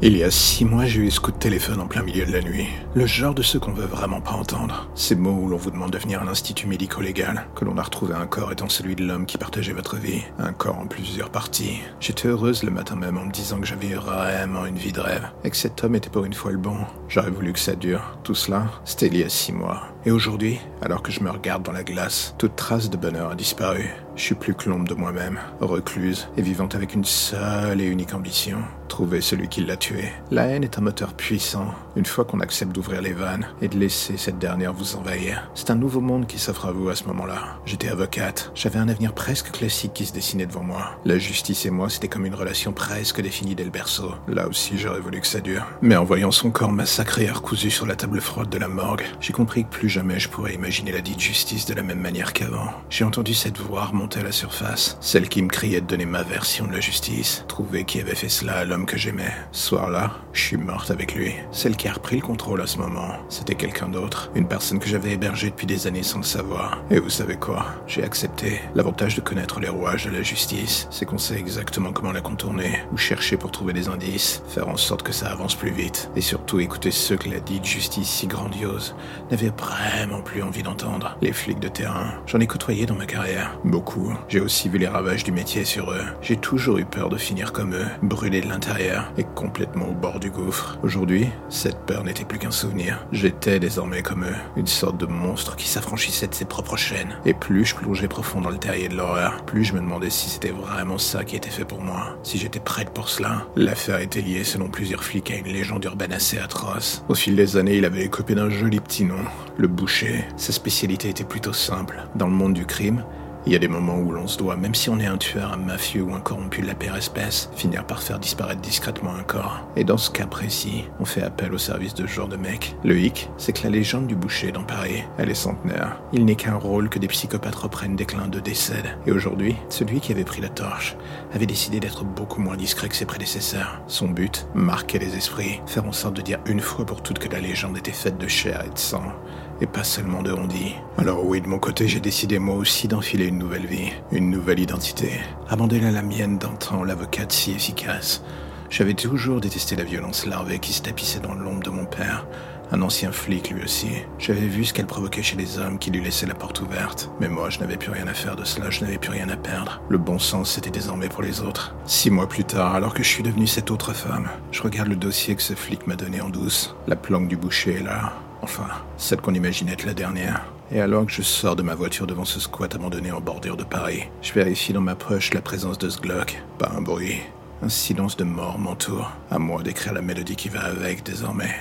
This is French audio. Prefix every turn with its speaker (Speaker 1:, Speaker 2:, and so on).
Speaker 1: Il y a six mois, j'ai eu ce coup de téléphone en plein milieu de la nuit. Le genre de ceux qu'on veut vraiment pas entendre. Ces mots où l'on vous demande de venir à l'institut médico-légal, que l'on a retrouvé un corps étant celui de l'homme qui partageait votre vie. Un corps en plusieurs parties. J'étais heureuse le matin même en me disant que j'avais vraiment une vie de rêve. Et que cet homme était pour une fois le bon. J'aurais voulu que ça dure. Tout cela, c'était il y a six mois. Et aujourd'hui, alors que je me regarde dans la glace, toute trace de bonheur a disparu. Je suis plus que l'ombre de moi-même, recluse et vivante avec une seule et unique ambition. Trouver celui qui l'a tué. La haine est un moteur puissant. Une fois qu'on accepte d'ouvrir les vannes et de laisser cette dernière vous envahir, c'est un nouveau monde qui s'offre à vous à ce moment-là. J'étais avocate. J'avais un avenir presque classique qui se dessinait devant moi. La justice et moi, c'était comme une relation presque définie dès le berceau. Là aussi, j'aurais voulu que ça dure. Mais en voyant son corps massacré et recousu sur la table froide de la morgue, j'ai compris que plus jamais je pourrais imaginer la dite justice de la même manière qu'avant. J'ai entendu cette voix remonter à la surface, celle qui me criait de donner ma version de la justice, trouver qui avait fait cela à l'homme que j'aimais. Ce soir-là, je suis morte avec lui. Celle qui a repris le contrôle à ce moment, c'était quelqu'un d'autre, une personne que j'avais hébergée depuis des années sans le savoir. Et vous savez quoi? J'ai accepté. L'avantage de connaître les rouages de la justice, c'est qu'on sait exactement comment la contourner, ou chercher pour trouver des indices, faire en sorte que ça avance plus vite, et surtout écouter ceux que la dite justice si grandiose n'avait vraiment plus envie d'entendre. Les flics de terrain, j'en ai côtoyé dans ma carrière. Beaucoup. J'ai aussi vu les ravages du métier sur eux. J'ai toujours eu peur de finir comme eux, brûlé de l'intérieur et complètement au bord du gouffre. Aujourd'hui, cette peur n'était plus qu'un souvenir. J'étais désormais comme eux, une sorte de monstre qui s'affranchissait de ses propres chaînes. Et plus je plongeais profond dans le terrier de l'horreur, plus je me demandais si c'était vraiment ça qui était fait pour moi, si j'étais prête pour cela. L'affaire était liée selon plusieurs flics à une légende urbaine assez atroce. Au fil des années, il avait écopé d'un joli petit nom, boucher. Sa spécialité était plutôt simple. Dans le monde du crime, il y a des moments où l'on se doit, même si on est un tueur, un mafieux ou un corrompu de la pire espèce, finir par faire disparaître discrètement un corps. Et dans ce cas précis, on fait appel au service de ce genre de mec. Le hic, c'est que la légende du boucher dans Paris, elle est centenaire. Il n'est qu'un rôle que des psychopathes reprennent dès que l'un d'eux décède. Et aujourd'hui, celui qui avait pris la torche avait décidé d'être beaucoup moins discret que ses prédécesseurs. Son but, marquer les esprits, faire en sorte de dire une fois pour toutes que la légende était faite de chair et de sang et pas seulement de on-dit. Alors oui, de mon côté, j'ai décidé moi aussi d'enfiler une nouvelle vie, une nouvelle identité. Abandonner la mienne d'antan, l'avocate si efficace. J'avais toujours détesté la violence larvée qui se tapissait dans l'ombre de mon père, un ancien flic lui aussi. J'avais vu ce qu'elle provoquait chez les hommes qui lui laissaient la porte ouverte. Mais moi, je n'avais plus rien à faire de cela, je n'avais plus rien à perdre. Le bon sens, c'était désormais pour les autres. Six mois plus tard, alors que je suis devenu cette autre femme, je regarde le dossier que ce flic m'a donné en douce. La planque du boucher est là. Enfin, celle qu'on imaginait être la dernière. Et alors que je sors de ma voiture devant ce squat abandonné en bordure de Paris, je vérifie dans ma poche la présence de ce Glock. Pas un bruit. Un silence de mort m'entoure. À moi d'écrire la mélodie qui va avec désormais.